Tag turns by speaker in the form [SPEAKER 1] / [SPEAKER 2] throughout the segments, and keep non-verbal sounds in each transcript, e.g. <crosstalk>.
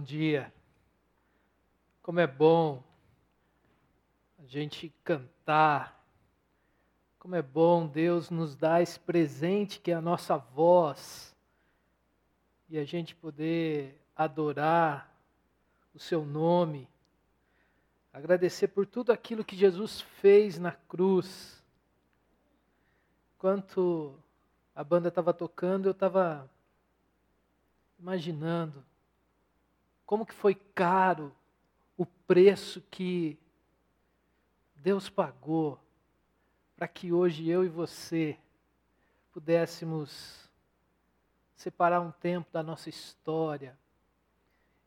[SPEAKER 1] Bom dia. Como é bom a gente cantar. Como é bom Deus nos dar esse presente que é a nossa voz e a gente poder adorar o seu nome. Agradecer por tudo aquilo que Jesus fez na cruz. Enquanto a banda estava tocando, eu estava imaginando como que foi caro o preço que Deus pagou para que hoje eu e você pudéssemos separar um tempo da nossa história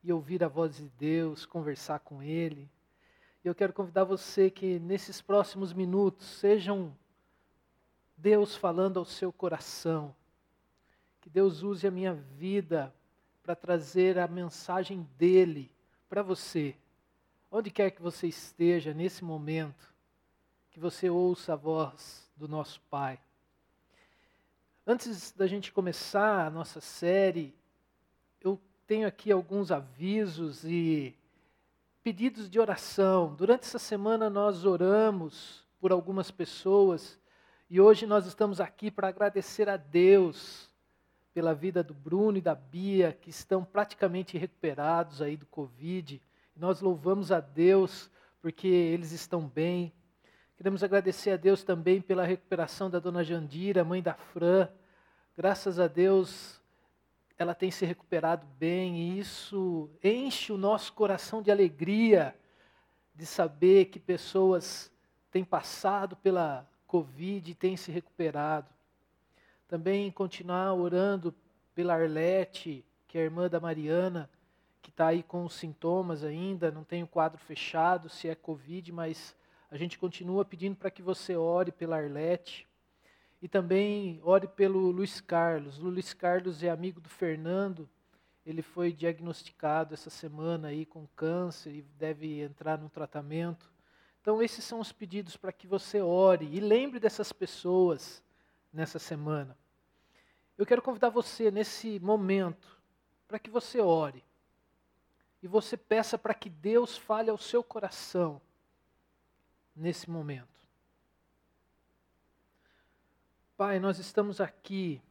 [SPEAKER 1] e ouvir a voz de Deus, conversar com Ele. E eu quero convidar você que nesses próximos minutos sejam Deus falando ao seu coração, que Deus use a minha vida para trazer a mensagem dele para você. Onde quer que você esteja nesse momento, que você ouça a voz do nosso Pai. Antes da gente começar a nossa série, eu tenho aqui alguns avisos e pedidos de oração. Durante essa semana nós oramos por algumas pessoas e hoje nós estamos aqui para agradecer a Deus pela vida do Bruno e da Bia, que estão praticamente recuperados aí do Covid. Nós louvamos a Deus porque eles estão bem. Queremos agradecer a Deus também pela recuperação da dona Jandira, mãe da Fran. Graças a Deus, ela tem se recuperado bem e isso enche o nosso coração de alegria de saber que pessoas têm passado pela Covid e têm se recuperado. Também continuar orando pela Arlete, que é a irmã da Mariana, que está aí com os sintomas ainda, não tem o quadro fechado, se é Covid, mas a gente continua pedindo para que você ore pela Arlete. E também ore pelo Luiz Carlos. O Luiz Carlos é amigo do Fernando. Ele foi diagnosticado essa semana aí com câncer e deve entrar num tratamento. Então esses são os pedidos para que você ore e lembre dessas pessoas nessa semana. Eu quero convidar você nesse momento para que você ore e você peça para que Deus fale ao seu coração nesse momento. Pai, nós estamos aqui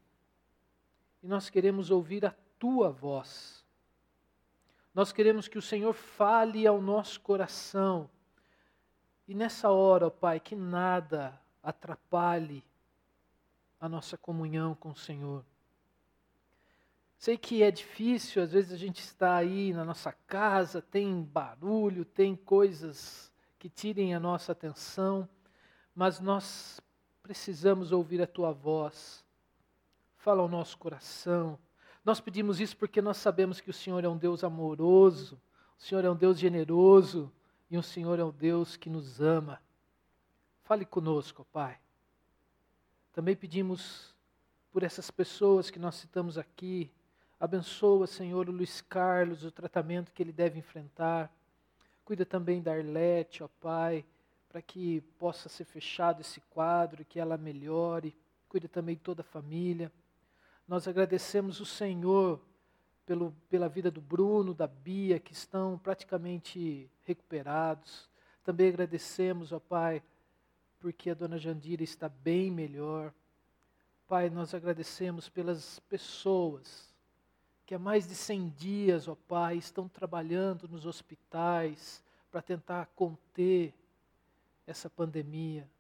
[SPEAKER 1] e nós queremos ouvir a tua voz. Nós queremos que o Senhor fale ao nosso coração. E nessa hora, ó Pai, que nada atrapalhe a nossa comunhão com o Senhor. Sei que é difícil, às vezes a gente está aí na nossa casa, tem barulho, tem coisas que tirem a nossa atenção, mas nós precisamos ouvir a tua voz. Fala ao nosso coração. Nós pedimos isso porque nós sabemos que o Senhor é um Deus amoroso, o Senhor é um Deus generoso e o Senhor é um Deus que nos ama. Fale conosco, Pai. Também pedimos por essas pessoas que nós citamos aqui. Abençoa, Senhor, o Luiz Carlos, o tratamento que ele deve enfrentar. Cuida também da Arlete, ó Pai, para que possa ser fechado esse quadro, que ela melhore. Cuida também de toda a família. Nós agradecemos o Senhor pelo, pela vida do Bruno, da Bia, que estão praticamente recuperados. Também agradecemos, ó Pai, porque a dona Jandira está bem melhor. Pai, nós agradecemos pelas pessoas que há mais de 100 dias, ó Pai, estão trabalhando nos hospitais para tentar conter essa pandemia.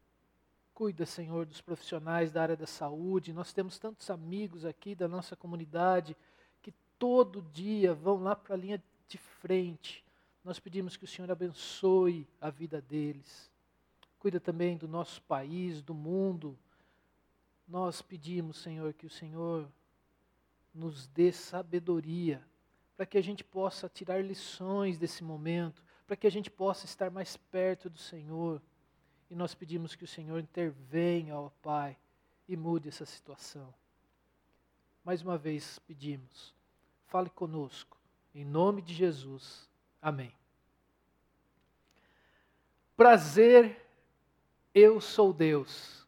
[SPEAKER 1] Cuida, Senhor, dos profissionais da área da saúde. Nós temos tantos amigos aqui da nossa comunidade que todo dia vão lá para a linha de frente. Nós pedimos que o Senhor abençoe a vida deles cuida também do nosso país, do mundo. Nós pedimos, Senhor, que o Senhor nos dê sabedoria para que a gente possa tirar lições desse momento, para que a gente possa estar mais perto do Senhor. E nós pedimos que o Senhor intervenha, ó Pai, e mude essa situação. Mais uma vez pedimos, fale conosco, em nome de Jesus. Amém. Prazer eu sou Deus.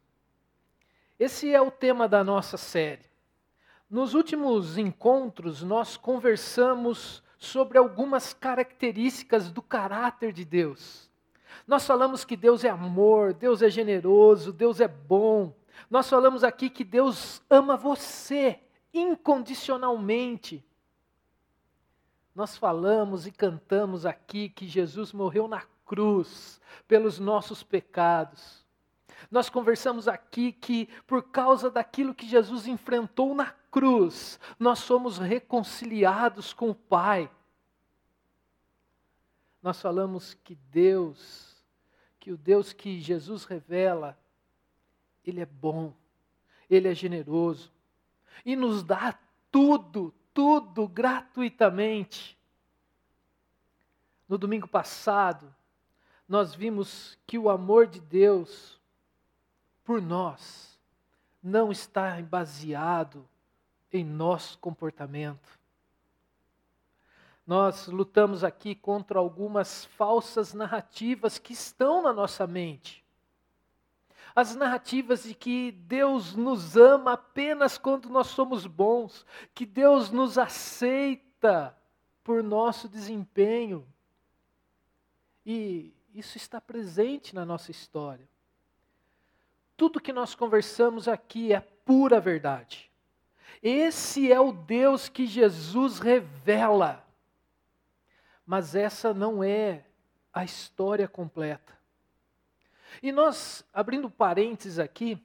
[SPEAKER 1] Esse é o tema da nossa série. Nos últimos encontros, nós conversamos sobre algumas características do caráter de Deus. Nós falamos que Deus é amor, Deus é generoso, Deus é bom. Nós falamos aqui que Deus ama você incondicionalmente. Nós falamos e cantamos aqui que Jesus morreu na cruz pelos nossos pecados. Nós conversamos aqui que, por causa daquilo que Jesus enfrentou na cruz, nós somos reconciliados com o Pai. Nós falamos que Deus, que o Deus que Jesus revela, Ele é bom, Ele é generoso e nos dá tudo, tudo gratuitamente. No domingo passado, nós vimos que o amor de Deus por nós não está baseado em nosso comportamento. Nós lutamos aqui contra algumas falsas narrativas que estão na nossa mente. As narrativas de que Deus nos ama apenas quando nós somos bons, que Deus nos aceita por nosso desempenho. E isso está presente na nossa história. Tudo que nós conversamos aqui é pura verdade. Esse é o Deus que Jesus revela. Mas essa não é a história completa. E nós, abrindo parênteses aqui,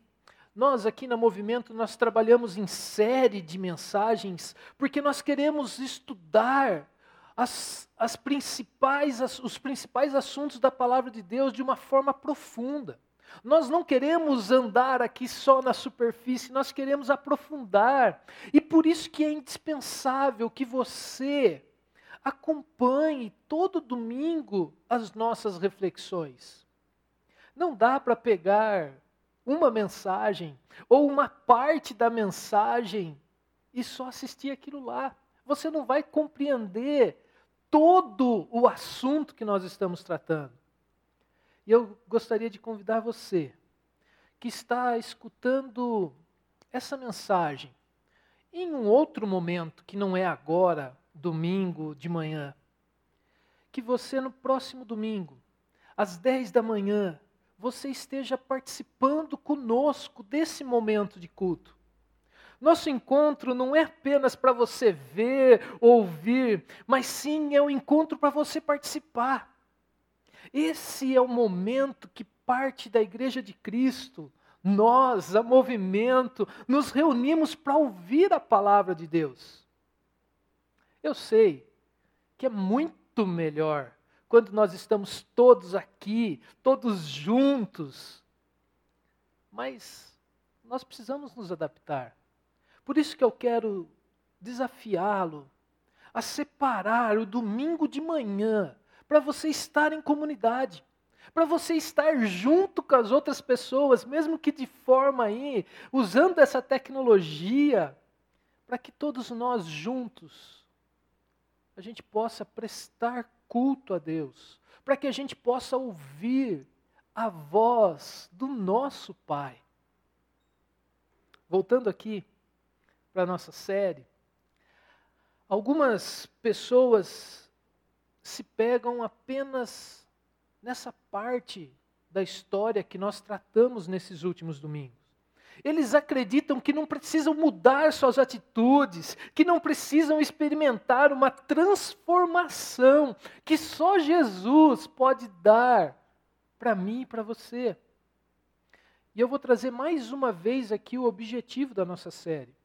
[SPEAKER 1] nós aqui na Movimento, nós trabalhamos em série de mensagens, porque nós queremos estudar as, as principais, as, os principais assuntos da palavra de Deus de uma forma profunda. Nós não queremos andar aqui só na superfície, nós queremos aprofundar. E por isso que é indispensável que você acompanhe todo domingo as nossas reflexões. Não dá para pegar uma mensagem ou uma parte da mensagem e só assistir aquilo lá. Você não vai compreender todo o assunto que nós estamos tratando. E eu gostaria de convidar você que está escutando essa mensagem em um outro momento, que não é agora, domingo de manhã, que você no próximo domingo, às 10 da manhã, você esteja participando conosco desse momento de culto. Nosso encontro não é apenas para você ver, ouvir, mas sim é um encontro para você participar. Esse é o momento que parte da Igreja de Cristo, nós, a movimento, nos reunimos para ouvir a palavra de Deus. Eu sei que é muito melhor quando nós estamos todos aqui, todos juntos, mas nós precisamos nos adaptar. Por isso que eu quero desafiá-lo a separar o domingo de manhã para você estar em comunidade, para você estar junto com as outras pessoas, mesmo que de forma aí, usando essa tecnologia, para que todos nós juntos a gente possa prestar culto a Deus, para que a gente possa ouvir a voz do nosso Pai. Voltando aqui para a nossa série, algumas pessoas se pegam apenas nessa parte da história que nós tratamos nesses últimos domingos. Eles acreditam que não precisam mudar suas atitudes, que não precisam experimentar uma transformação que só Jesus pode dar para mim e para você. E eu vou trazer mais uma vez aqui o objetivo da nossa série.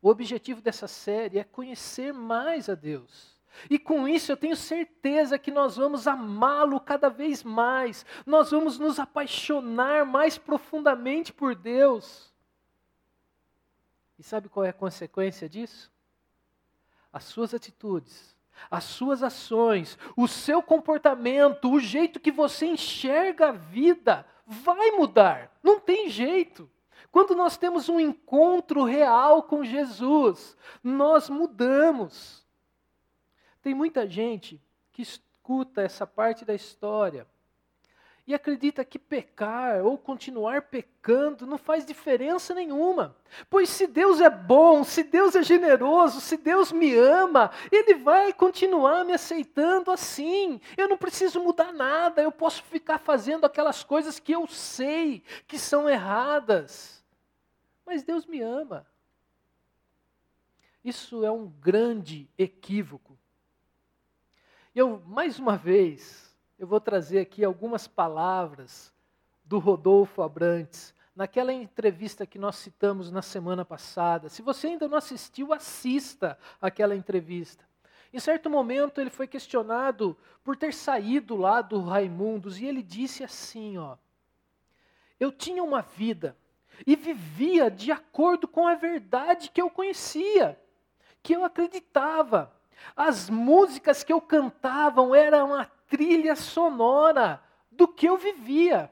[SPEAKER 1] O objetivo dessa série é conhecer mais a Deus. E com isso eu tenho certeza que nós vamos amá-lo cada vez mais, nós vamos nos apaixonar mais profundamente por Deus. E sabe qual é a consequência disso? As suas atitudes, as suas ações, o seu comportamento, o jeito que você enxerga a vida vai mudar, não tem jeito. Quando nós temos um encontro real com Jesus, nós mudamos. Tem muita gente que escuta essa parte da história e acredita que pecar ou continuar pecando não faz diferença nenhuma. Pois se Deus é bom, se Deus é generoso, se Deus me ama, Ele vai continuar me aceitando assim. Eu não preciso mudar nada, eu posso ficar fazendo aquelas coisas que eu sei que são erradas. Mas Deus me ama. Isso é um grande equívoco. Eu, mais uma vez, eu vou trazer aqui algumas palavras do Rodolfo Abrantes, naquela entrevista que nós citamos na semana passada. Se você ainda não assistiu, assista aquela entrevista. Em certo momento ele foi questionado por ter saído lá do Raimundos e ele disse assim, ó: Eu tinha uma vida e vivia de acordo com a verdade que eu conhecia, que eu acreditava. As músicas que eu cantava eram a trilha sonora do que eu vivia.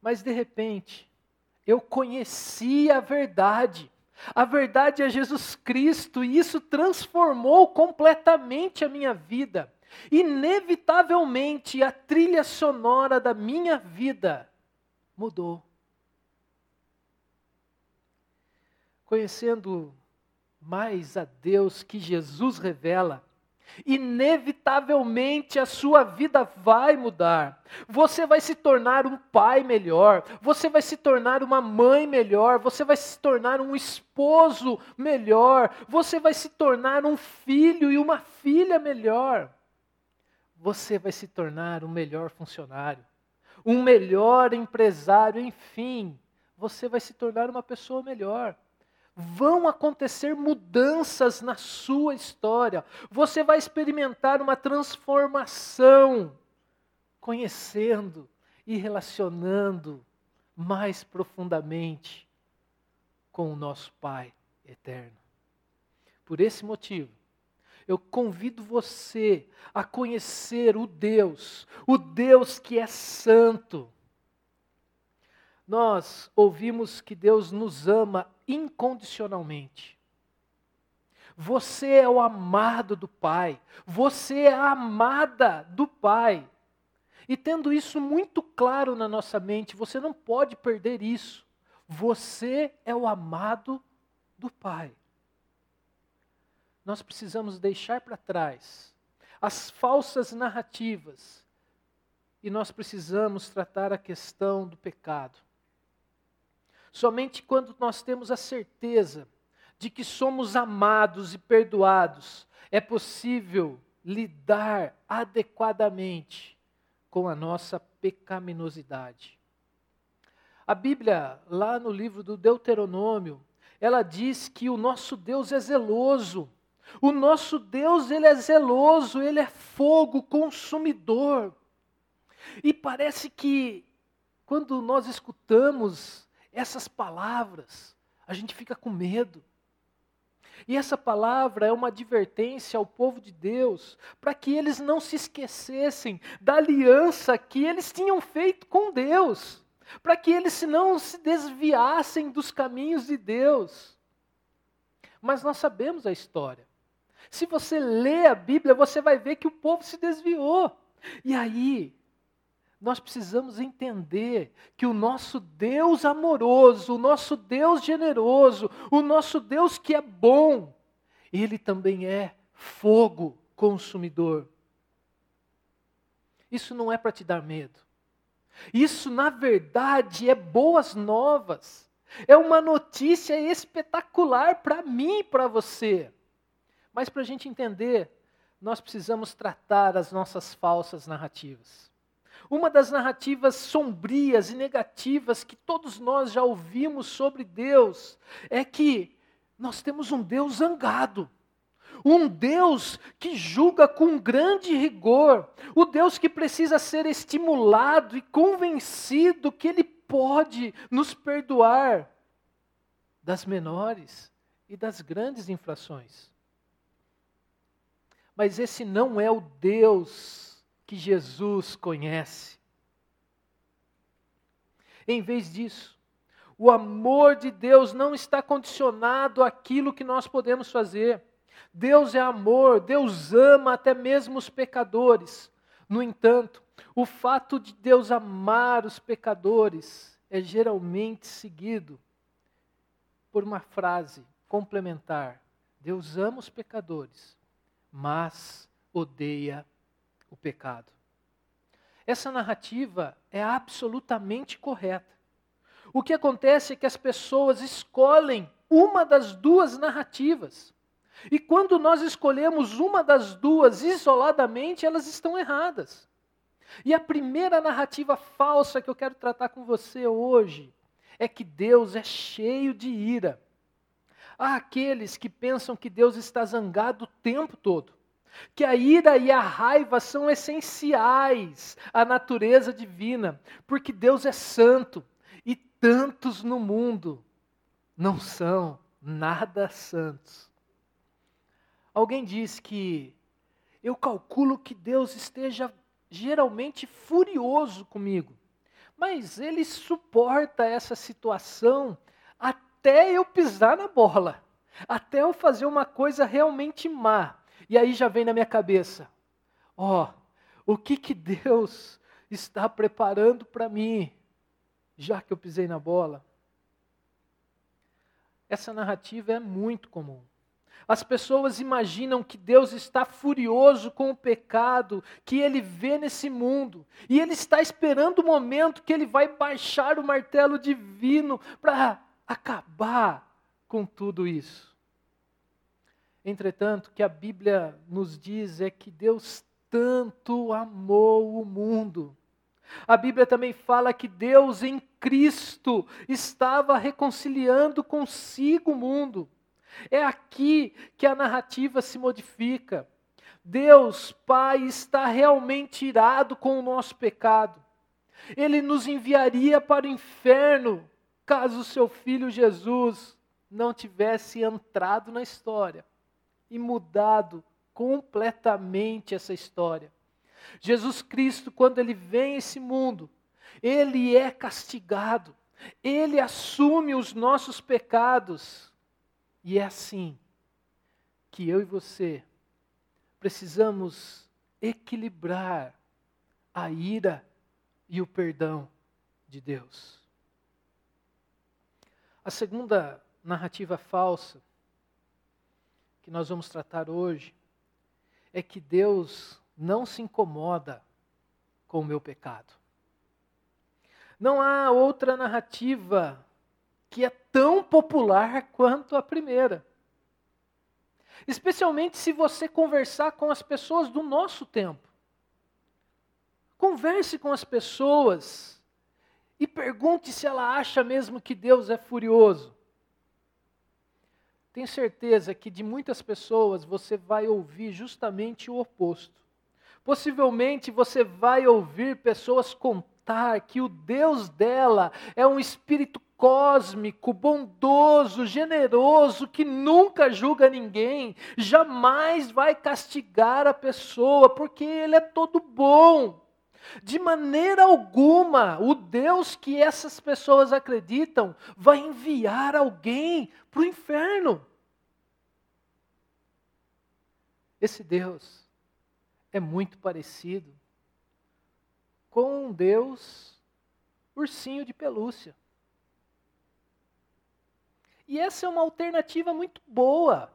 [SPEAKER 1] Mas de repente, eu conhecia a verdade. A verdade é Jesus Cristo e isso transformou completamente a minha vida. Inevitavelmente, a trilha sonora da minha vida mudou. Conhecendo mais a Deus que Jesus revela, inevitavelmente a sua vida vai mudar. Você vai se tornar um pai melhor, você vai se tornar uma mãe melhor, você vai se tornar um esposo melhor, você vai se tornar um filho e uma filha melhor. Você vai se tornar um melhor funcionário, um melhor empresário, enfim, você vai se tornar uma pessoa melhor vão acontecer mudanças na sua história. Você vai experimentar uma transformação, conhecendo e relacionando mais profundamente com o nosso Pai eterno. Por esse motivo, eu convido você a conhecer o Deus, o Deus que é santo nós ouvimos que Deus nos ama incondicionalmente. Você é o amado do Pai, você é a amada do Pai. E tendo isso muito claro na nossa mente, você não pode perder isso. Você é o amado do Pai. Nós precisamos deixar para trás as falsas narrativas e nós precisamos tratar a questão do pecado. Somente quando nós temos a certeza de que somos amados e perdoados, é possível lidar adequadamente com a nossa pecaminosidade. A Bíblia, lá no livro do Deuteronômio, ela diz que o nosso Deus é zeloso. O nosso Deus, ele é zeloso, ele é fogo consumidor. E parece que quando nós escutamos essas palavras, a gente fica com medo. E essa palavra é uma advertência ao povo de Deus, para que eles não se esquecessem da aliança que eles tinham feito com Deus, para que eles não se desviassem dos caminhos de Deus. Mas nós sabemos a história. Se você lê a Bíblia, você vai ver que o povo se desviou. E aí, nós precisamos entender que o nosso Deus amoroso, o nosso Deus generoso, o nosso Deus que é bom, ele também é fogo consumidor. Isso não é para te dar medo. Isso, na verdade, é boas novas. É uma notícia espetacular para mim e para você. Mas para a gente entender, nós precisamos tratar as nossas falsas narrativas. Uma das narrativas sombrias e negativas que todos nós já ouvimos sobre Deus é que nós temos um Deus zangado. Um Deus que julga com grande rigor, o Deus que precisa ser estimulado e convencido que Ele pode nos perdoar das menores e das grandes infrações. Mas esse não é o Deus que Jesus conhece. Em vez disso, o amor de Deus não está condicionado àquilo que nós podemos fazer. Deus é amor, Deus ama até mesmo os pecadores. No entanto, o fato de Deus amar os pecadores é geralmente seguido por uma frase complementar: Deus ama os pecadores, mas odeia o pecado. Essa narrativa é absolutamente correta. O que acontece é que as pessoas escolhem uma das duas narrativas. E quando nós escolhemos uma das duas isoladamente, elas estão erradas. E a primeira narrativa falsa que eu quero tratar com você hoje é que Deus é cheio de ira. Há aqueles que pensam que Deus está zangado o tempo todo, que a ira e a raiva são essenciais à natureza divina, porque Deus é santo e tantos no mundo não são nada santos. Alguém diz que eu calculo que Deus esteja geralmente furioso comigo, mas ele suporta essa situação até eu pisar na bola, até eu fazer uma coisa realmente má. E aí já vem na minha cabeça: ó, oh, o que que Deus está preparando para mim, já que eu pisei na bola? Essa narrativa é muito comum. As pessoas imaginam que Deus está furioso com o pecado que ele vê nesse mundo, e ele está esperando o momento que ele vai baixar o martelo divino para acabar com tudo isso. Entretanto, o que a Bíblia nos diz é que Deus tanto amou o mundo. A Bíblia também fala que Deus em Cristo estava reconciliando consigo o mundo. É aqui que a narrativa se modifica. Deus, Pai, está realmente irado com o nosso pecado. Ele nos enviaria para o inferno caso o seu filho Jesus não tivesse entrado na história e mudado completamente essa história. Jesus Cristo, quando ele vem a esse mundo, ele é castigado, ele assume os nossos pecados e é assim que eu e você precisamos equilibrar a ira e o perdão de Deus. A segunda narrativa falsa que nós vamos tratar hoje é que Deus não se incomoda com o meu pecado. Não há outra narrativa que é tão popular quanto a primeira. Especialmente se você conversar com as pessoas do nosso tempo. Converse com as pessoas e pergunte se ela acha mesmo que Deus é furioso. Tenho certeza que de muitas pessoas você vai ouvir justamente o oposto. Possivelmente você vai ouvir pessoas contar que o Deus dela é um espírito cósmico, bondoso, generoso, que nunca julga ninguém, jamais vai castigar a pessoa, porque ele é todo bom. De maneira alguma, o Deus que essas pessoas acreditam vai enviar alguém para o inferno. Esse Deus é muito parecido com um Deus ursinho de pelúcia. E essa é uma alternativa muito boa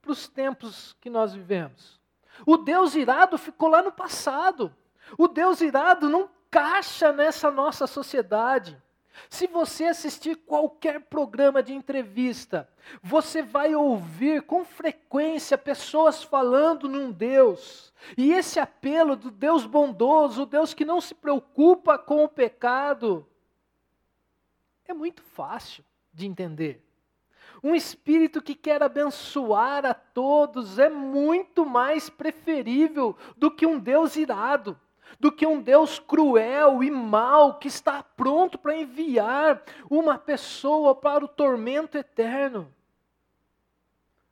[SPEAKER 1] para os tempos que nós vivemos. O Deus irado ficou lá no passado. O Deus irado não caixa nessa nossa sociedade. Se você assistir qualquer programa de entrevista, você vai ouvir com frequência pessoas falando num Deus. E esse apelo do Deus bondoso, o Deus que não se preocupa com o pecado, é muito fácil de entender. Um espírito que quer abençoar a todos é muito mais preferível do que um Deus irado, do que um Deus cruel e mau que está pronto para enviar uma pessoa para o tormento eterno.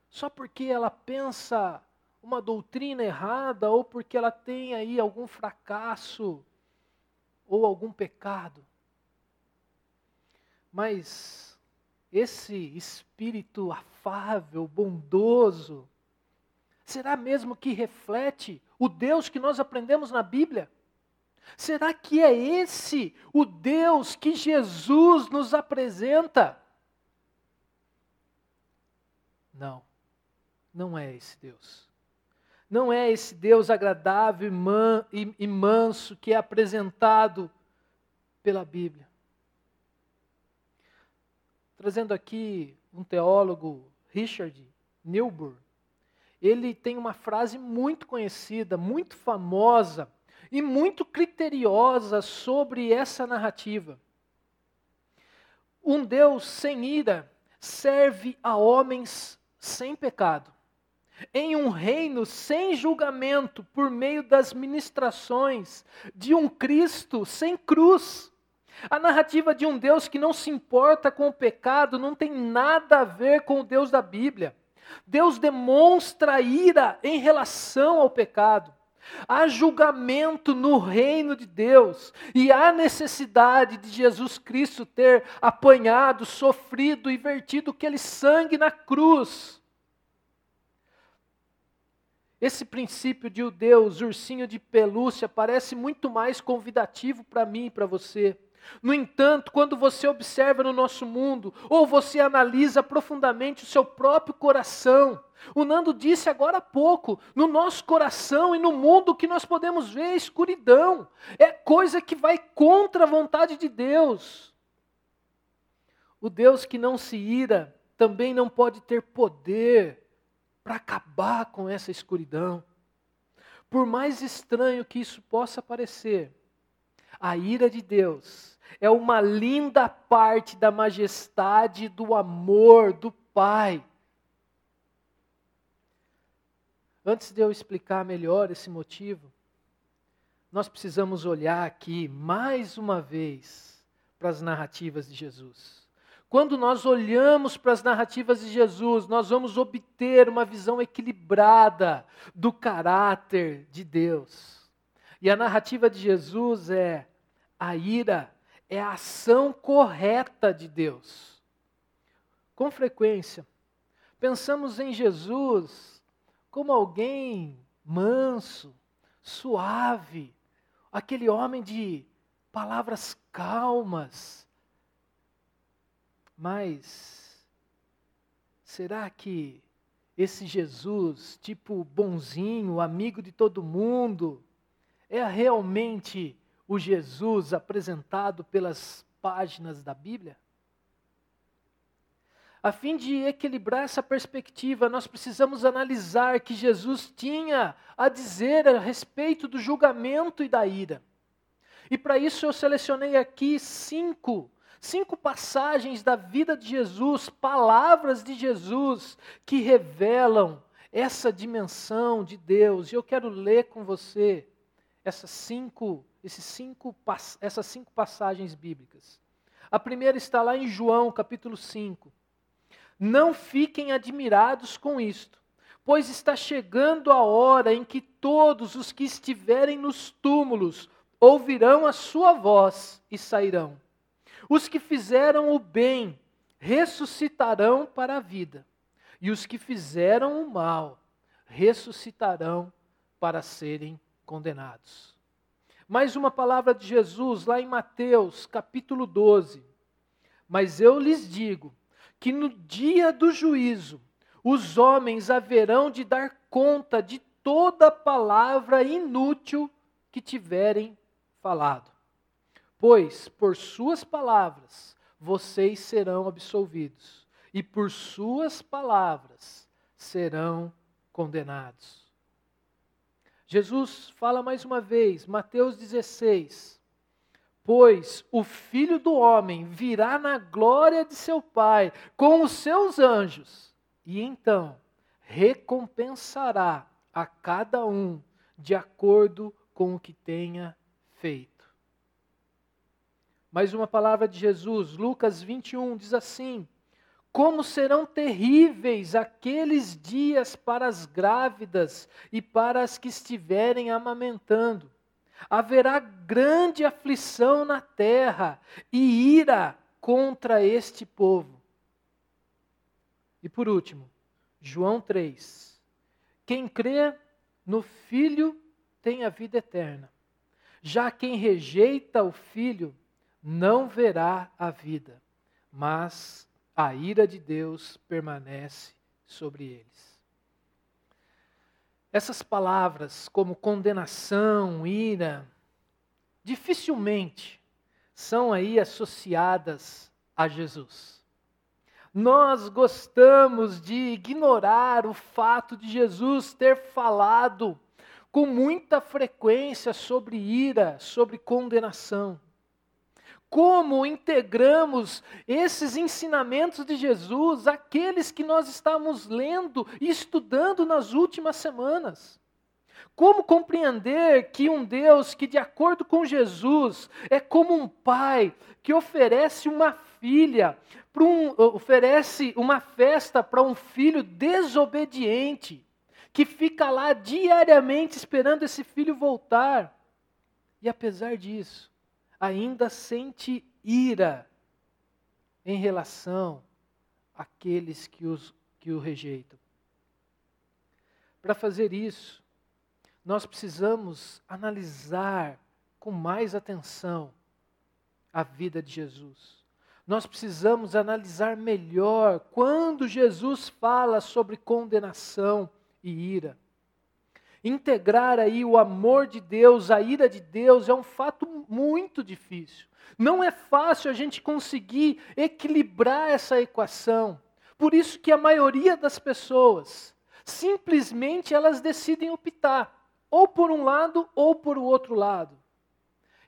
[SPEAKER 1] Só porque ela pensa uma doutrina errada ou porque ela tem aí algum fracasso ou algum pecado. Mas esse espírito afável, bondoso, será mesmo que reflete o Deus que nós aprendemos na Bíblia? Será que é esse o Deus que Jesus nos apresenta? Não, não é esse Deus. Não é esse Deus agradável e manso que é apresentado pela Bíblia. Trazendo aqui um teólogo, Richard Newburn, ele tem uma frase muito conhecida, muito famosa e muito criteriosa sobre essa narrativa. Um Deus sem ira serve a homens sem pecado, em um reino sem julgamento, por meio das ministrações de um Cristo sem cruz. A narrativa de um Deus que não se importa com o pecado não tem nada a ver com o Deus da Bíblia. Deus demonstra ira em relação ao pecado. Há julgamento no reino de Deus e há necessidade de Jesus Cristo ter apanhado, sofrido e vertido aquele sangue na cruz. Esse princípio de o Deus, ursinho de pelúcia, parece muito mais convidativo para mim e para você. No entanto, quando você observa no nosso mundo, ou você analisa profundamente o seu próprio coração, o Nando disse agora há pouco, no nosso coração e no mundo que nós podemos ver é escuridão, é coisa que vai contra a vontade de Deus. O Deus que não se ira também não pode ter poder para acabar com essa escuridão. Por mais estranho que isso possa parecer, a ira de Deus é uma linda parte da majestade do amor do Pai. Antes de eu explicar melhor esse motivo, nós precisamos olhar aqui mais uma vez para as narrativas de Jesus. Quando nós olhamos para as narrativas de Jesus, nós vamos obter uma visão equilibrada do caráter de Deus. E a narrativa de Jesus é a ira é a ação correta de Deus. Com frequência, pensamos em Jesus como alguém manso, suave, aquele homem de palavras calmas. Mas será que esse Jesus, tipo bonzinho, amigo de todo mundo, é realmente o Jesus apresentado pelas páginas da Bíblia? A fim de equilibrar essa perspectiva, nós precisamos analisar que Jesus tinha a dizer a respeito do julgamento e da ira. E para isso eu selecionei aqui cinco, cinco passagens da vida de Jesus, palavras de Jesus, que revelam essa dimensão de Deus. E eu quero ler com você essas cinco cinco, essas cinco passagens bíblicas. A primeira está lá em João, capítulo 5. Não fiquem admirados com isto, pois está chegando a hora em que todos os que estiverem nos túmulos ouvirão a sua voz e sairão. Os que fizeram o bem ressuscitarão para a vida, e os que fizeram o mal ressuscitarão para serem condenados. Mais uma palavra de Jesus lá em Mateus, capítulo 12. Mas eu lhes digo que no dia do juízo, os homens haverão de dar conta de toda palavra inútil que tiverem falado. Pois por suas palavras vocês serão absolvidos, e por suas palavras serão condenados. Jesus fala mais uma vez, Mateus 16: Pois o filho do homem virá na glória de seu Pai com os seus anjos, e então recompensará a cada um de acordo com o que tenha feito. Mais uma palavra de Jesus, Lucas 21, diz assim: como serão terríveis aqueles dias para as grávidas e para as que estiverem amamentando. Haverá grande aflição na terra e ira contra este povo. E por último, João 3. Quem crê no Filho tem a vida eterna. Já quem rejeita o filho não verá a vida, mas a ira de Deus permanece sobre eles. Essas palavras, como condenação, ira, dificilmente são aí associadas a Jesus. Nós gostamos de ignorar o fato de Jesus ter falado com muita frequência sobre ira, sobre condenação. Como integramos esses ensinamentos de Jesus àqueles que nós estamos lendo e estudando nas últimas semanas? Como compreender que um Deus que, de acordo com Jesus, é como um pai que oferece uma filha, um, oferece uma festa para um filho desobediente, que fica lá diariamente esperando esse filho voltar, e apesar disso, ainda sente ira em relação àqueles que, os, que o rejeitam. Para fazer isso, nós precisamos analisar com mais atenção a vida de Jesus. Nós precisamos analisar melhor quando Jesus fala sobre condenação e ira. Integrar aí o amor de Deus, a ira de Deus, é um fato muito difícil. Não é fácil a gente conseguir equilibrar essa equação. Por isso que a maioria das pessoas, simplesmente elas decidem optar ou por um lado ou por o outro lado.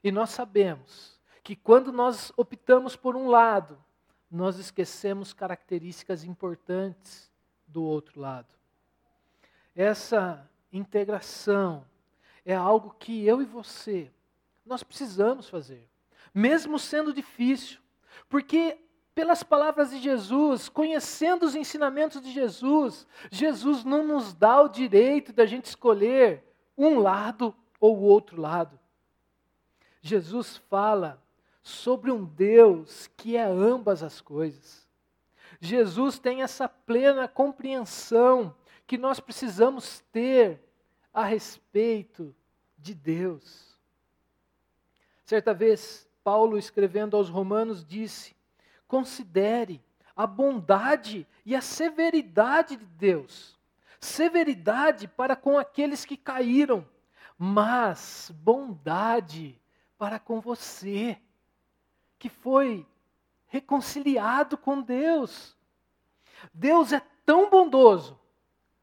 [SPEAKER 1] E nós sabemos que quando nós optamos por um lado, nós esquecemos características importantes do outro lado. Essa integração é algo que eu e você nós precisamos fazer, mesmo sendo difícil, porque pelas palavras de Jesus, conhecendo os ensinamentos de Jesus, Jesus não nos dá o direito da gente escolher um lado ou o outro lado. Jesus fala sobre um Deus que é ambas as coisas. Jesus tem essa plena compreensão que nós precisamos ter a respeito de Deus. Certa vez, Paulo, escrevendo aos Romanos, disse: considere a bondade e a severidade de Deus. Severidade para com aqueles que caíram, mas bondade para com você, que foi reconciliado com Deus. Deus é tão bondoso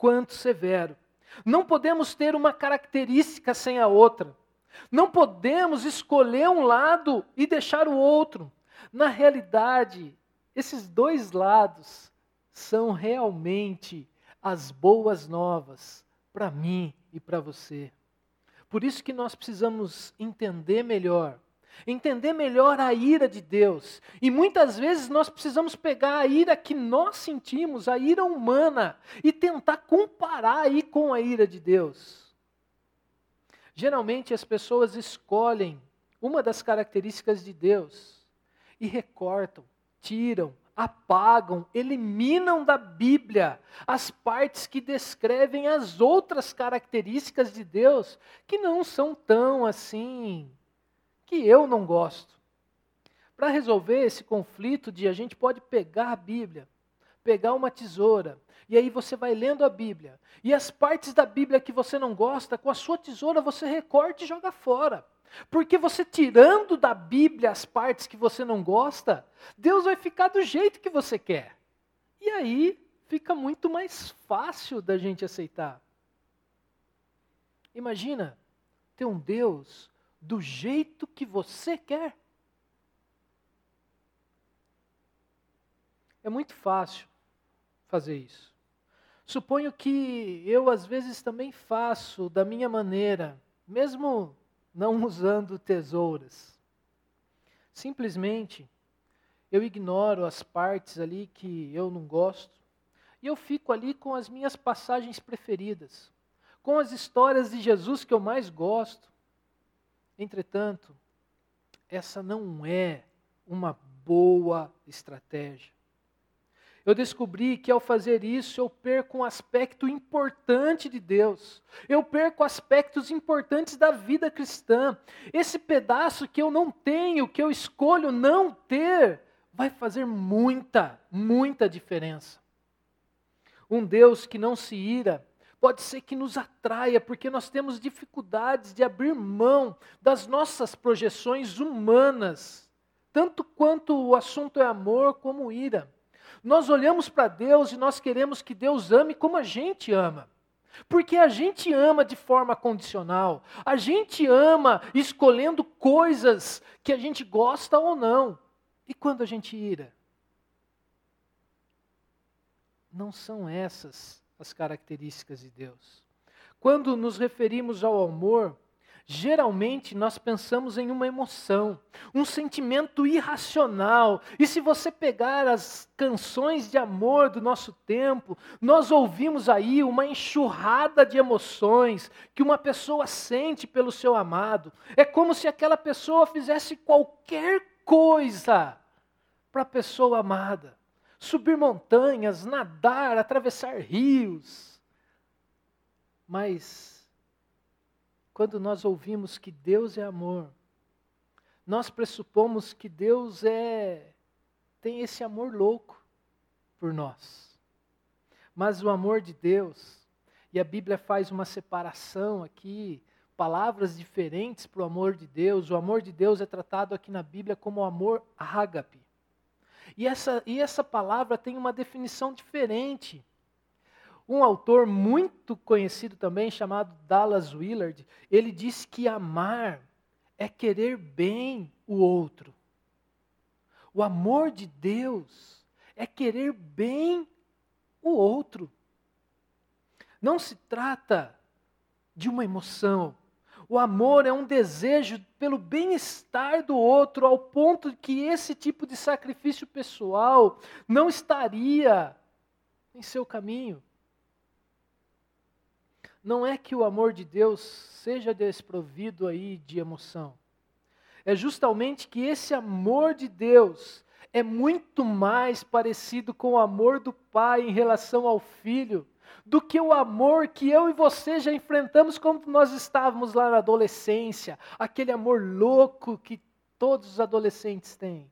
[SPEAKER 1] quanto severo. Não podemos ter uma característica sem a outra. Não podemos escolher um lado e deixar o outro. Na realidade, esses dois lados são realmente as boas novas para mim e para você. Por isso que nós precisamos entender melhor entender melhor a ira de Deus. E muitas vezes nós precisamos pegar a ira que nós sentimos, a ira humana, e tentar comparar aí com a ira de Deus. Geralmente as pessoas escolhem uma das características de Deus e recortam, tiram, apagam, eliminam da Bíblia as partes que descrevem as outras características de Deus que não são tão assim que eu não gosto. Para resolver esse conflito de a gente pode pegar a Bíblia, pegar uma tesoura, e aí você vai lendo a Bíblia. E as partes da Bíblia que você não gosta, com a sua tesoura você recorta e joga fora. Porque você tirando da Bíblia as partes que você não gosta, Deus vai ficar do jeito que você quer. E aí fica muito mais fácil da gente aceitar. Imagina ter um Deus do jeito que você quer. É muito fácil fazer isso. Suponho que eu, às vezes, também faço da minha maneira, mesmo não <laughs> usando tesouras. Simplesmente, eu ignoro as partes ali que eu não gosto e eu fico ali com as minhas passagens preferidas, com as histórias de Jesus que eu mais gosto, Entretanto, essa não é uma boa estratégia. eu descobri que ao fazer isso eu perco um aspecto importante de Deus. Eu perco aspectos importantes da vida cristã. Esse pedaço que eu não tenho, que eu escolho não ter, vai fazer muita, muita diferença. Um Deus que não se ira, pode ser que nos atraia, porque nós temos dificuldades de abrir mão das nossas projeções humanas, tanto quanto o assunto é amor como ira. Nós olhamos para Deus e nós queremos que Deus ame como a gente ama. Porque a gente ama de forma condicional. A gente ama escolhendo coisas que a gente gosta ou não. E quando a gente ira? Não são essas as características de Deus. Quando nos referimos ao amor, Geralmente nós pensamos em uma emoção, um sentimento irracional. E se você pegar as canções de amor do nosso tempo, nós ouvimos aí uma enxurrada de emoções que uma pessoa sente pelo seu amado. É como se aquela pessoa fizesse qualquer coisa para a pessoa amada. Subir montanhas, nadar, atravessar rios. Mas quando nós ouvimos que Deus é amor, nós pressupomos que Deus é tem esse amor louco por nós. Mas o amor de Deus, e a Bíblia faz uma separação aqui, palavras diferentes para o amor de Deus. O amor de Deus é tratado aqui na Bíblia como amor ágape. E essa, e essa palavra tem uma definição diferente. Um autor muito conhecido também, chamado Dallas Willard, ele diz que amar é querer bem o outro. O amor de Deus é querer bem o outro. Não se trata de uma emoção. O amor é um desejo pelo bem-estar do outro, ao ponto que esse tipo de sacrifício pessoal não estaria em seu caminho. Não é que o amor de Deus seja desprovido aí de emoção. É justamente que esse amor de Deus é muito mais parecido com o amor do pai em relação ao filho do que o amor que eu e você já enfrentamos quando nós estávamos lá na adolescência, aquele amor louco que todos os adolescentes têm.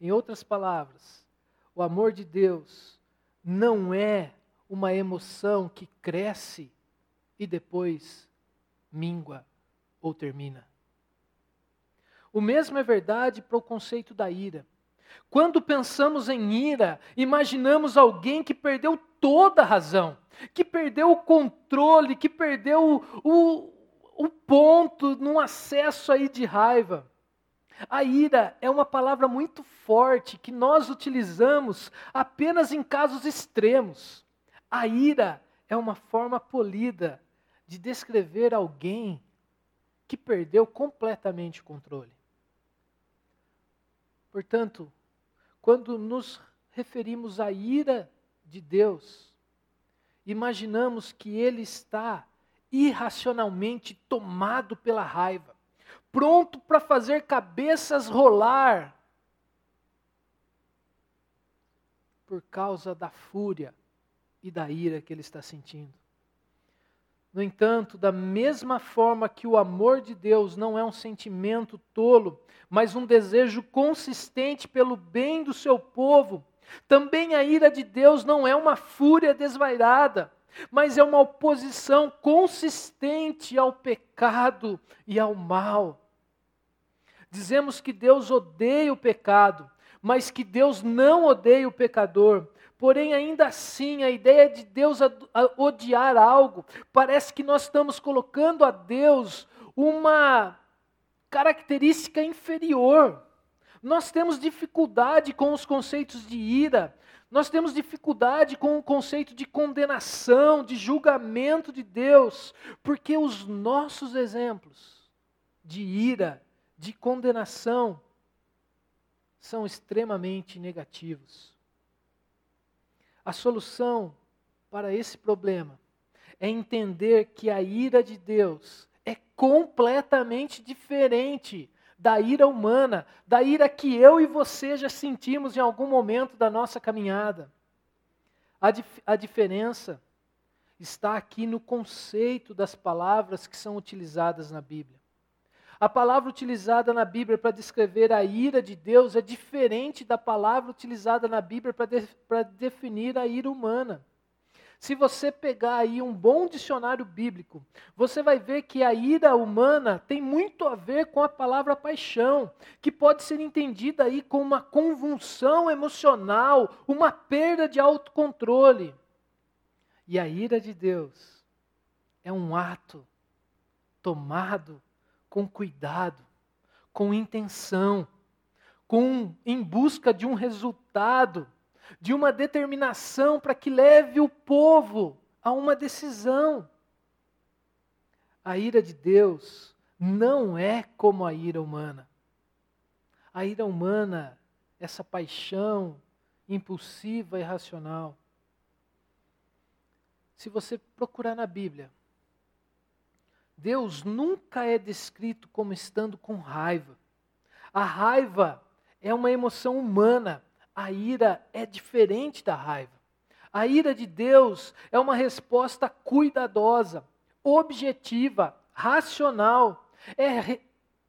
[SPEAKER 1] Em outras palavras, o amor de Deus não é uma emoção que cresce e depois mingua ou termina. O mesmo é verdade para o conceito da ira. Quando pensamos em ira, imaginamos alguém que perdeu toda a razão, que perdeu o controle, que perdeu o, o, o ponto num acesso aí de raiva. A ira é uma palavra muito forte que nós utilizamos apenas em casos extremos. A ira é uma forma polida de descrever alguém que perdeu completamente o controle. Portanto, quando nos referimos à ira de Deus, imaginamos que ele está irracionalmente tomado pela raiva, pronto para fazer cabeças rolar por causa da fúria e da ira que ele está sentindo. No entanto, da mesma forma que o amor de Deus não é um sentimento tolo, mas um desejo consistente pelo bem do seu povo, também a ira de Deus não é uma fúria desvairada, mas é uma oposição consistente ao pecado e ao mal. Dizemos que Deus odeia o pecado, mas que Deus não odeia o pecador. Porém, ainda assim, a ideia de Deus odiar algo, parece que nós estamos colocando a Deus uma característica inferior. Nós temos dificuldade com os conceitos de ira, nós temos dificuldade com o conceito de condenação, de julgamento de Deus, porque os nossos exemplos de ira, de condenação, são extremamente negativos. A solução para esse problema é entender que a ira de Deus é completamente diferente da ira humana, da ira que eu e você já sentimos em algum momento da nossa caminhada. A, dif a diferença está aqui no conceito das palavras que são utilizadas na Bíblia. A palavra utilizada na Bíblia para descrever a ira de Deus é diferente da palavra utilizada na Bíblia para, de, definir a ira humana. Se você pegar aí um bom dicionário bíblico, você vai ver que a ira humana tem muito a ver com a palavra paixão, que pode ser entendida aí como uma convulsão emocional, uma perda de autocontrole. E a ira de Deus é um ato tomado com cuidado, com intenção, com em busca de um resultado, de uma determinação para que leve o povo a uma decisão. A ira de Deus não é como a ira humana. A ira humana, essa paixão impulsiva e irracional. Se você procurar na Bíblia, Deus nunca é descrito como estando com raiva. A raiva é uma emoção humana, a ira é diferente da raiva. A ira de Deus é uma resposta cuidadosa, objetiva, racional. É,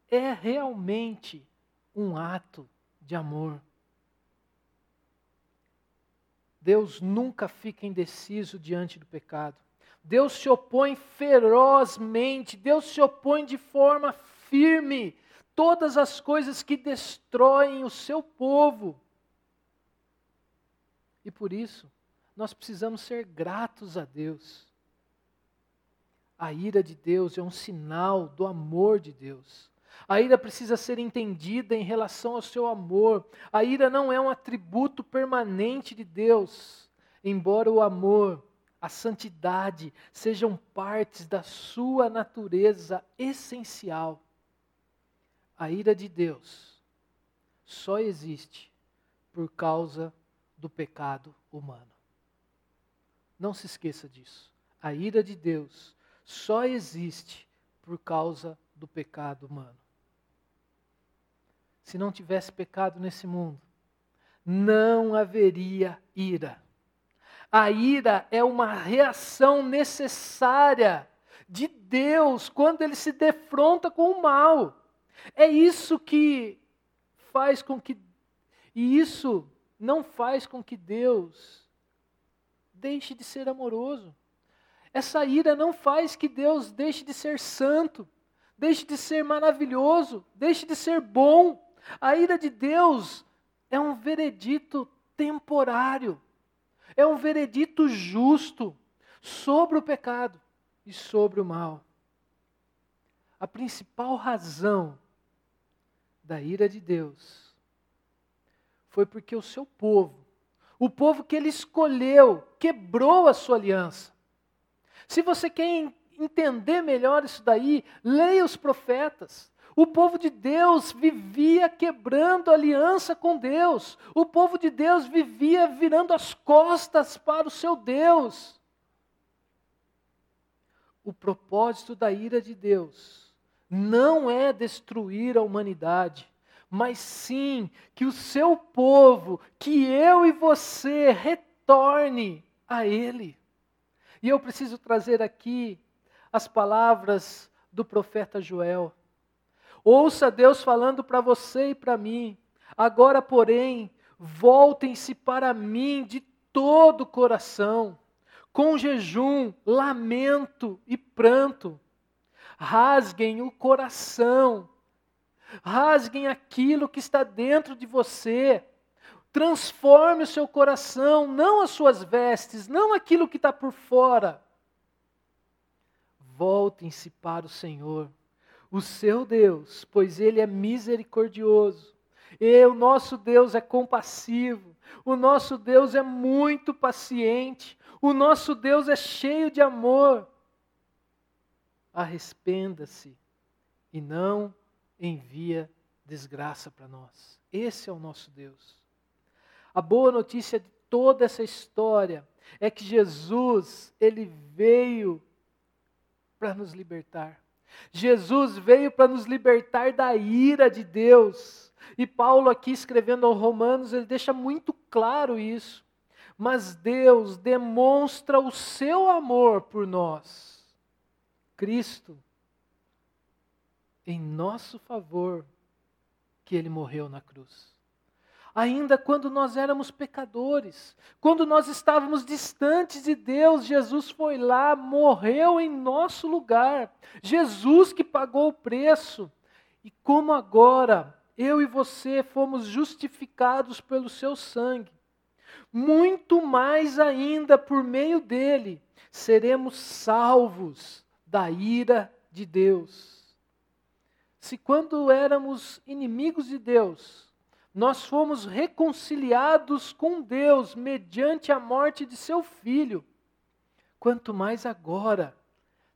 [SPEAKER 1] é realmente um ato de amor. Deus nunca fica indeciso diante do pecado. Deus se opõe ferozmente, Deus se opõe de forma firme todas as coisas que destroem o seu povo. E por isso, nós precisamos ser gratos a Deus. A ira de Deus é um sinal do amor de Deus. A ira precisa ser entendida em relação ao seu amor. A ira não é um atributo permanente de Deus, embora o amor a santidade sejam partes da sua natureza essencial. A ira de Deus só existe por causa do pecado humano. Não se esqueça disso. A ira de Deus só existe por causa do pecado humano. Se não tivesse pecado nesse mundo, não haveria ira. A ira é uma reação necessária de Deus quando ele se defronta com o mal. É isso que faz com que. E isso não faz com que Deus deixe de ser amoroso. Essa ira não faz que Deus deixe de ser santo, deixe de ser maravilhoso, deixe de ser bom. A ira de Deus é um veredito temporário é um veredito justo sobre o pecado e sobre o mal. A principal razão da ira de Deus foi porque o seu povo, o povo que ele escolheu, quebrou a sua aliança. Se você quer entender melhor isso daí, leia os profetas. O povo de Deus vivia quebrando aliança com Deus. O povo de Deus vivia virando as costas para o seu Deus. O propósito da ira de Deus não é destruir a humanidade, mas sim que o seu povo, que eu e você retorne a Ele. E eu preciso trazer aqui as palavras do profeta Joel. Ouça Deus falando para você e para mim. Agora, porém, voltem-se para mim de todo o coração, com jejum, lamento e pranto. Rasguem o coração, rasguem aquilo que está dentro de você. Transforme o seu coração, não as suas vestes, não aquilo que está por fora. Voltem-se para o Senhor o seu Deus, pois ele é misericordioso. E o nosso Deus é compassivo. O nosso Deus é muito paciente. O nosso Deus é cheio de amor. Arrependa-se e não envia desgraça para nós. Esse é o nosso Deus. A boa notícia de toda essa história é que Jesus, ele veio para nos libertar. Jesus veio para nos libertar da ira de Deus. E Paulo, aqui escrevendo aos Romanos, ele deixa muito claro isso. Mas Deus demonstra o seu amor por nós. Cristo, em nosso favor, que ele morreu na cruz ainda quando nós éramos pecadores, quando nós estávamos distantes de Deus, Jesus foi lá, morreu em nosso lugar. Jesus que pagou o preço. E como agora eu e você fomos justificados pelo seu sangue, muito mais ainda por meio dele seremos salvos da ira de Deus. Se quando éramos inimigos de Deus, nós fomos reconciliados com Deus mediante a morte de seu filho. Quanto mais agora,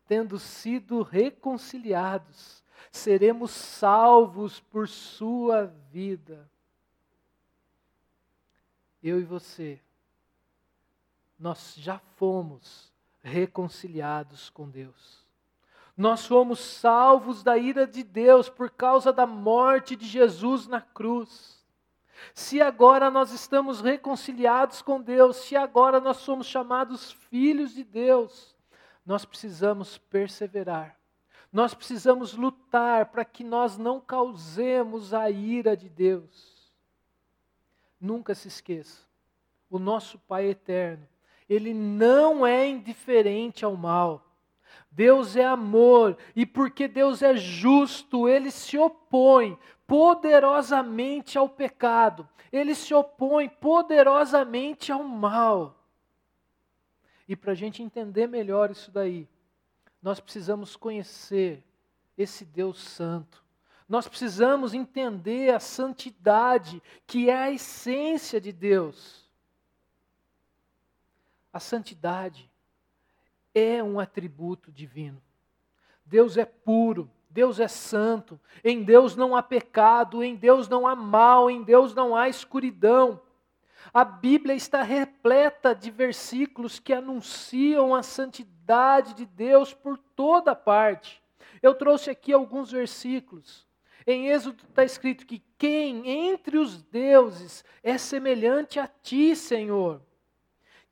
[SPEAKER 1] tendo sido reconciliados, seremos salvos por sua vida. Eu e você, nós já fomos reconciliados com Deus. Nós fomos salvos da ira de Deus por causa da morte de Jesus na cruz. Se agora nós estamos reconciliados com Deus, se agora nós somos chamados filhos de Deus, nós precisamos perseverar. Nós precisamos lutar para que nós não causemos a ira de Deus. Nunca se esqueça, o nosso Pai eterno, ele não é indiferente ao mal. Deus é amor, e porque Deus é justo, ele se opõe poderosamente ao pecado, ele se opõe poderosamente ao mal. E para a gente entender melhor isso daí, nós precisamos conhecer esse Deus Santo. Nós precisamos entender a santidade, que é a essência de Deus. A santidade é um atributo divino. Deus é puro, Deus é santo, em Deus não há pecado, em Deus não há mal, em Deus não há escuridão. A Bíblia está repleta de versículos que anunciam a santidade de Deus por toda parte. Eu trouxe aqui alguns versículos. Em Êxodo está escrito que quem entre os deuses é semelhante a ti, Senhor?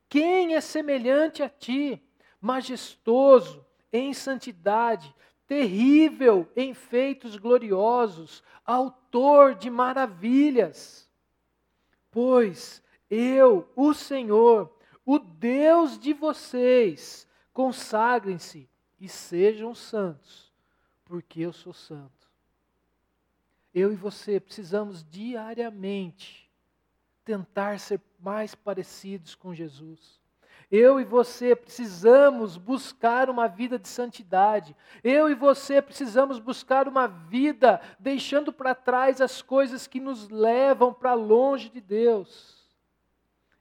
[SPEAKER 1] Quem é semelhante a ti, majestoso em santidade, terrível em feitos gloriosos, autor de maravilhas. Pois eu, o Senhor, o Deus de vocês, consagrem-se e sejam santos, porque eu sou santo. Eu e você precisamos diariamente tentar ser mais parecidos com Jesus. Eu e você precisamos buscar uma vida de santidade. Eu e você precisamos buscar uma vida deixando para trás as coisas que nos levam para longe de Deus.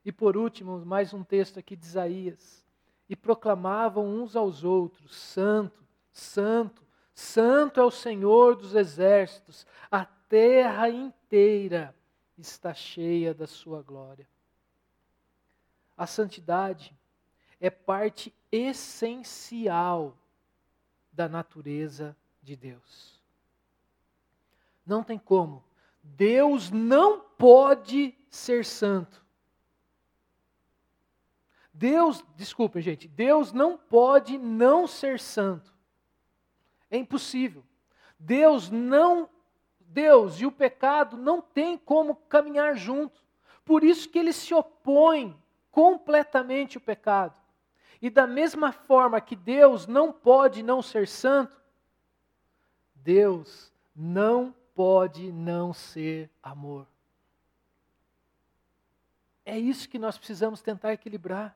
[SPEAKER 1] E por último, mais um texto aqui de Isaías. E proclamavam uns aos outros: Santo, Santo, Santo é o Senhor dos exércitos, a terra inteira está cheia da sua glória. A santidade é parte essencial da natureza de Deus. Não tem como. Deus não pode ser santo. Deus, desculpem, gente, Deus não pode não ser santo. É impossível. Deus não Deus e o pecado não tem como caminhar junto. Por isso que ele se opõe completamente ao pecado. E da mesma forma que Deus não pode não ser santo, Deus não pode não ser amor. É isso que nós precisamos tentar equilibrar.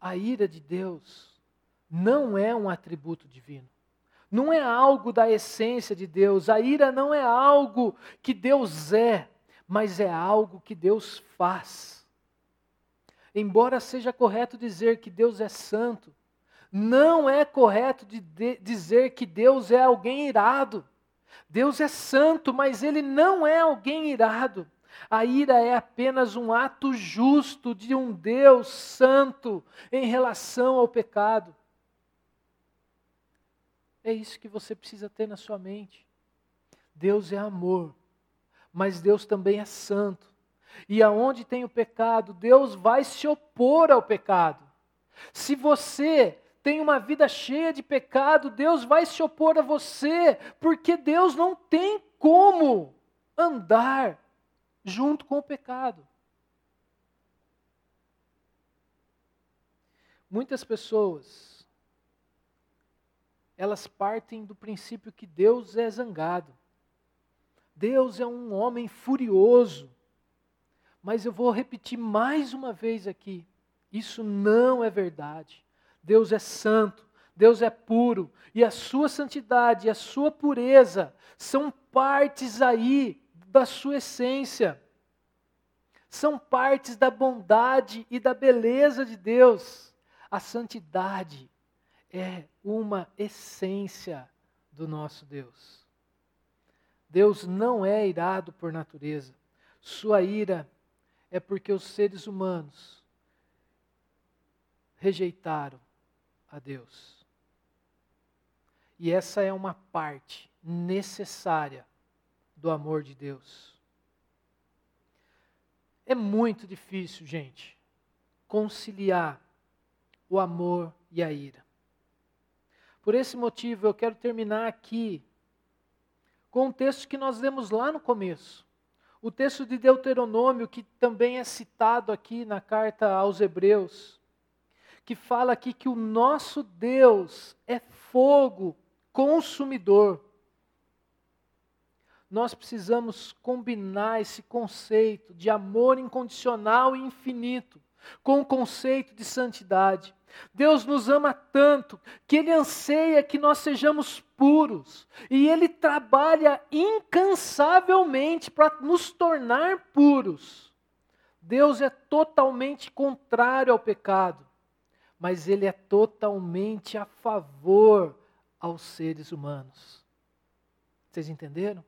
[SPEAKER 1] A ira de Deus não é um atributo divino. Não é algo da essência de Deus. A ira não é algo que Deus é mas é algo que Deus faz. Embora seja correto dizer que Deus é santo, não é correto de de dizer que Deus é alguém irado. Deus é santo, mas ele não é alguém irado. A ira é apenas um ato justo de um Deus santo em relação ao pecado. É isso que você precisa ter na sua mente. Deus é amor, mas Deus também é santo. E aonde tem o pecado, Deus vai se opor ao pecado. Se você tem uma vida cheia de pecado, Deus vai se opor a você, porque Deus não tem como andar junto com o pecado. Muitas pessoas, elas partem do princípio que Deus é zangado. Deus é um homem furioso. Mas eu vou repetir mais uma vez aqui: isso não é verdade. Deus é santo, Deus é puro, e a sua santidade e a sua pureza são partes aí da sua essência. São partes da bondade e da beleza de Deus. A santidade é uma essência do nosso Deus. Deus não é irado por natureza. Sua ira é porque os seres humanos rejeitaram a Deus. E essa é uma parte necessária do amor de Deus. É muito difícil, gente, conciliar o amor e a ira. Por esse motivo, eu quero terminar aqui com um texto que nós lemos lá no começo. O texto de Deuteronômio, que também é citado aqui na carta aos Hebreus, que fala aqui que o nosso Deus é fogo consumidor. Nós precisamos combinar esse conceito de amor incondicional e infinito com o conceito de santidade. Deus nos ama tanto que Ele anseia que nós sejamos puros e Ele trabalha incansavelmente para nos tornar puros. Deus é totalmente contrário ao pecado, mas Ele é totalmente a favor aos seres humanos. Vocês entenderam?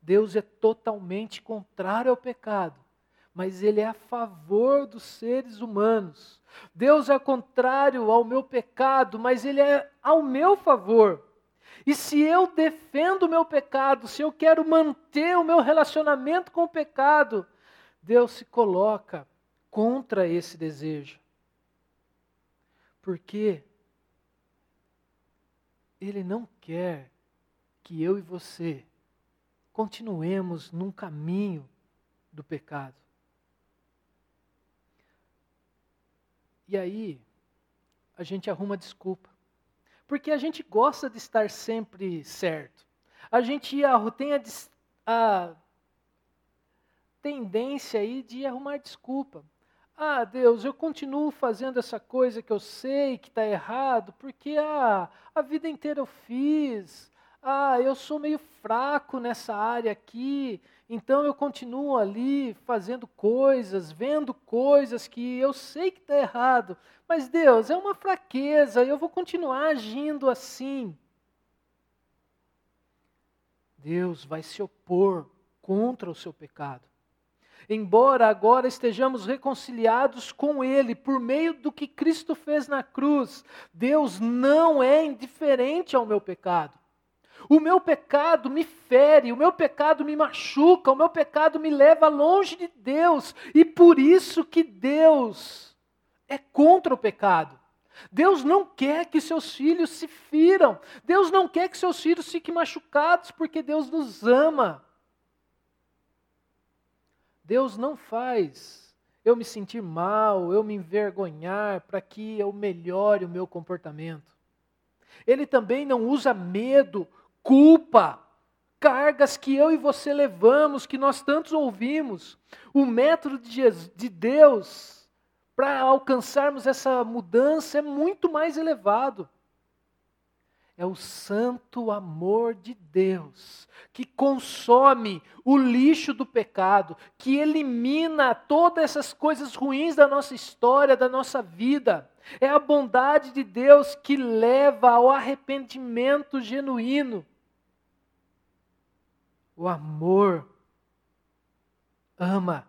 [SPEAKER 1] Deus é totalmente contrário ao pecado, mas Ele é a favor dos seres humanos. Deus é contrário ao meu pecado, mas Ele é ao meu favor. E se eu defendo o meu pecado, se eu quero manter o meu relacionamento com o pecado, Deus se coloca contra esse desejo. Porque Ele não quer que eu e você continuemos num caminho do pecado. E aí, a gente arruma desculpa. Porque a gente gosta de estar sempre certo. A gente tem a, a tendência aí de arrumar desculpa. Ah, Deus, eu continuo fazendo essa coisa que eu sei que está errado, porque ah, a vida inteira eu fiz. Ah, eu sou meio fraco nessa área aqui, então eu continuo ali fazendo coisas, vendo coisas que eu sei que está errado, mas Deus, é uma fraqueza, eu vou continuar agindo assim. Deus vai se opor contra o seu pecado. Embora agora estejamos reconciliados com Ele por meio do que Cristo fez na cruz, Deus não é indiferente ao meu pecado. O meu pecado me fere, o meu pecado me machuca, o meu pecado me leva longe de Deus, e por isso que Deus é contra o pecado. Deus não quer que seus filhos se firam. Deus não quer que seus filhos fiquem machucados, porque Deus nos ama. Deus não faz eu me sentir mal, eu me envergonhar para que eu melhore o meu comportamento. Ele também não usa medo culpa, cargas que eu e você levamos, que nós tantos ouvimos. O método de Deus para alcançarmos essa mudança é muito mais elevado. É o santo amor de Deus que consome o lixo do pecado, que elimina todas essas coisas ruins da nossa história, da nossa vida. É a bondade de Deus que leva ao arrependimento genuíno o amor ama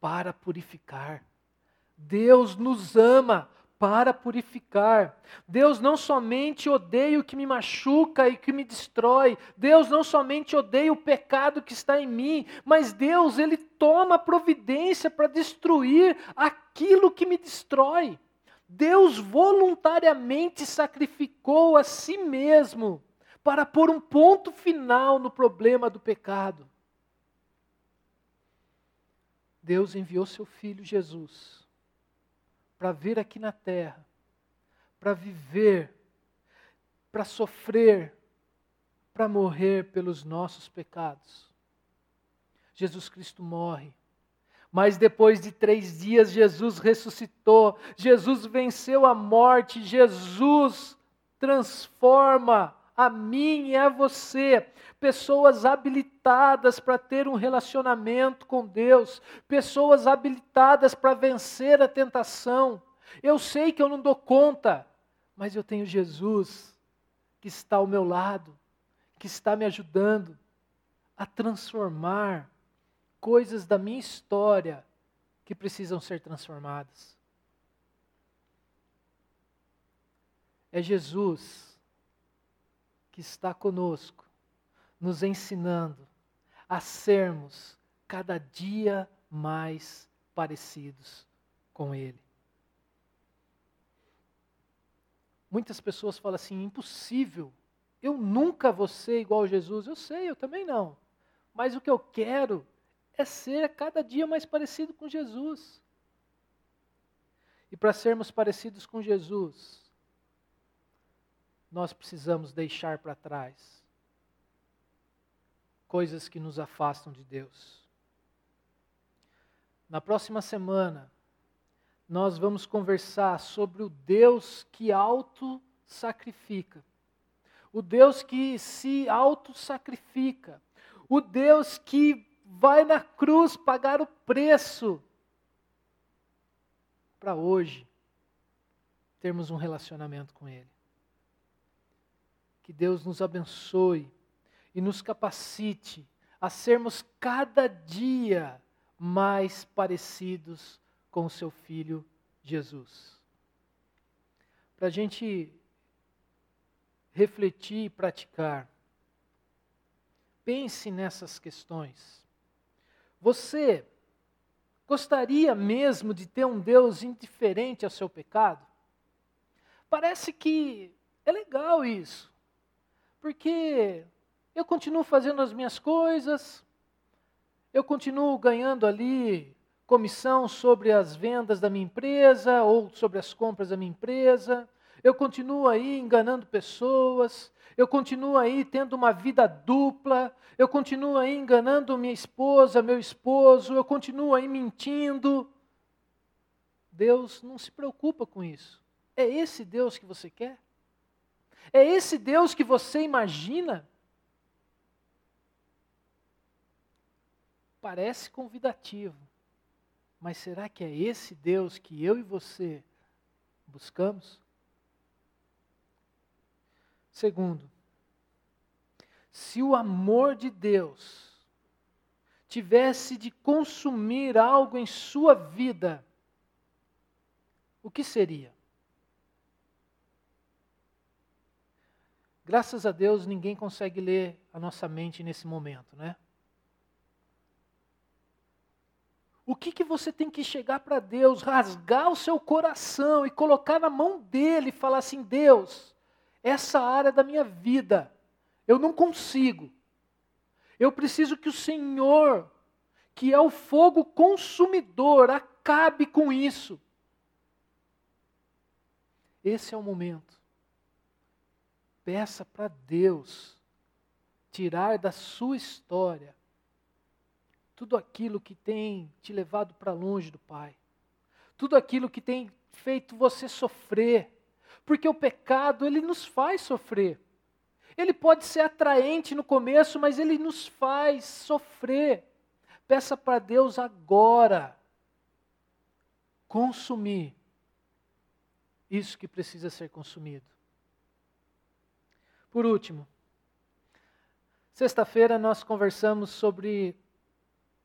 [SPEAKER 1] para purificar. Deus nos ama para purificar. Deus não somente odeia o que me machuca e que me destrói. Deus não somente odeia o pecado que está em mim, mas Deus, ele toma providência para destruir aquilo que me destrói. Deus voluntariamente sacrificou a si mesmo para pôr um ponto final no problema do pecado. Deus enviou seu filho Jesus para vir aqui na terra, para viver, para sofrer, para morrer pelos nossos pecados. Jesus Cristo morre. Mas depois de três dias, Jesus ressuscitou, Jesus venceu a morte, Jesus transforma a mim e a você, pessoas habilitadas para ter um relacionamento com Deus, pessoas habilitadas para vencer a tentação. Eu sei que eu não dou conta, mas eu tenho Jesus que está ao meu lado, que está me ajudando a transformar coisas da minha história que precisam ser transformadas. É Jesus que está conosco, nos ensinando a sermos cada dia mais parecidos com Ele. Muitas pessoas falam assim: impossível, eu nunca vou ser igual a Jesus. Eu sei, eu também não. Mas o que eu quero é ser cada dia mais parecido com Jesus. E para sermos parecidos com Jesus, nós precisamos deixar para trás coisas que nos afastam de Deus. Na próxima semana, nós vamos conversar sobre o Deus que auto-sacrifica. O Deus que se auto-sacrifica. O Deus que vai na cruz pagar o preço para hoje termos um relacionamento com Ele. Que Deus nos abençoe e nos capacite a sermos cada dia mais parecidos com o seu Filho Jesus. Para a gente refletir e praticar, pense nessas questões. Você gostaria mesmo de ter um Deus indiferente ao seu pecado? Parece que é legal isso porque eu continuo fazendo as minhas coisas, eu continuo ganhando ali comissão sobre as vendas da minha empresa ou sobre as compras da minha empresa, eu continuo aí enganando pessoas, eu continuo aí tendo uma vida dupla, eu continuo aí enganando minha esposa, meu esposo, eu continuo aí mentindo. Deus não se preocupa com isso. É esse Deus que você quer? É esse Deus que você imagina? Parece convidativo, mas será que é esse Deus que eu e você buscamos? Segundo, se o amor de Deus tivesse de consumir algo em sua vida, o que seria? Graças a Deus, ninguém consegue ler a nossa mente nesse momento, né? O que, que você tem que chegar para Deus, rasgar o seu coração e colocar na mão dele e falar assim: Deus, essa área da minha vida, eu não consigo. Eu preciso que o Senhor, que é o fogo consumidor, acabe com isso. Esse é o momento. Peça para Deus tirar da sua história tudo aquilo que tem te levado para longe do Pai, tudo aquilo que tem feito você sofrer, porque o pecado ele nos faz sofrer. Ele pode ser atraente no começo, mas ele nos faz sofrer. Peça para Deus agora consumir isso que precisa ser consumido. Por último, sexta-feira nós conversamos sobre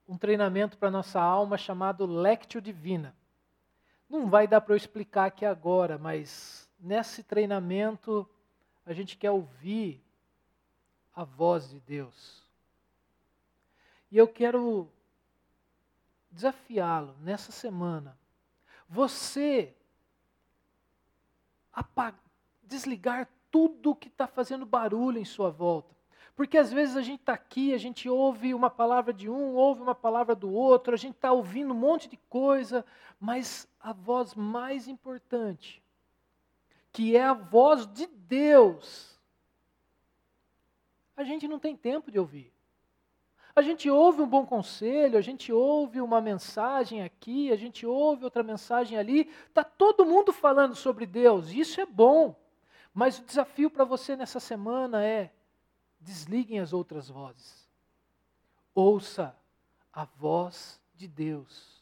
[SPEAKER 1] um treinamento para nossa alma chamado Lectio Divina. Não vai dar para eu explicar aqui agora, mas nesse treinamento a gente quer ouvir a voz de Deus. E eu quero desafiá-lo nessa semana. Você desligar tudo que está fazendo barulho em sua volta. Porque às vezes a gente está aqui, a gente ouve uma palavra de um, ouve uma palavra do outro, a gente está ouvindo um monte de coisa, mas a voz mais importante, que é a voz de Deus, a gente não tem tempo de ouvir. A gente ouve um bom conselho, a gente ouve uma mensagem aqui, a gente ouve outra mensagem ali, está todo mundo falando sobre Deus, isso é bom. Mas o desafio para você nessa semana é: desliguem as outras vozes. Ouça a voz de Deus.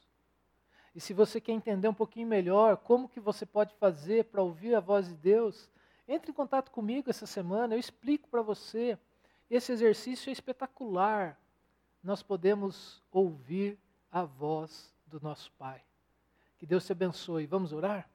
[SPEAKER 1] E se você quer entender um pouquinho melhor como que você pode fazer para ouvir a voz de Deus, entre em contato comigo essa semana, eu explico para você. Esse exercício é espetacular. Nós podemos ouvir a voz do nosso Pai. Que Deus te abençoe. Vamos orar?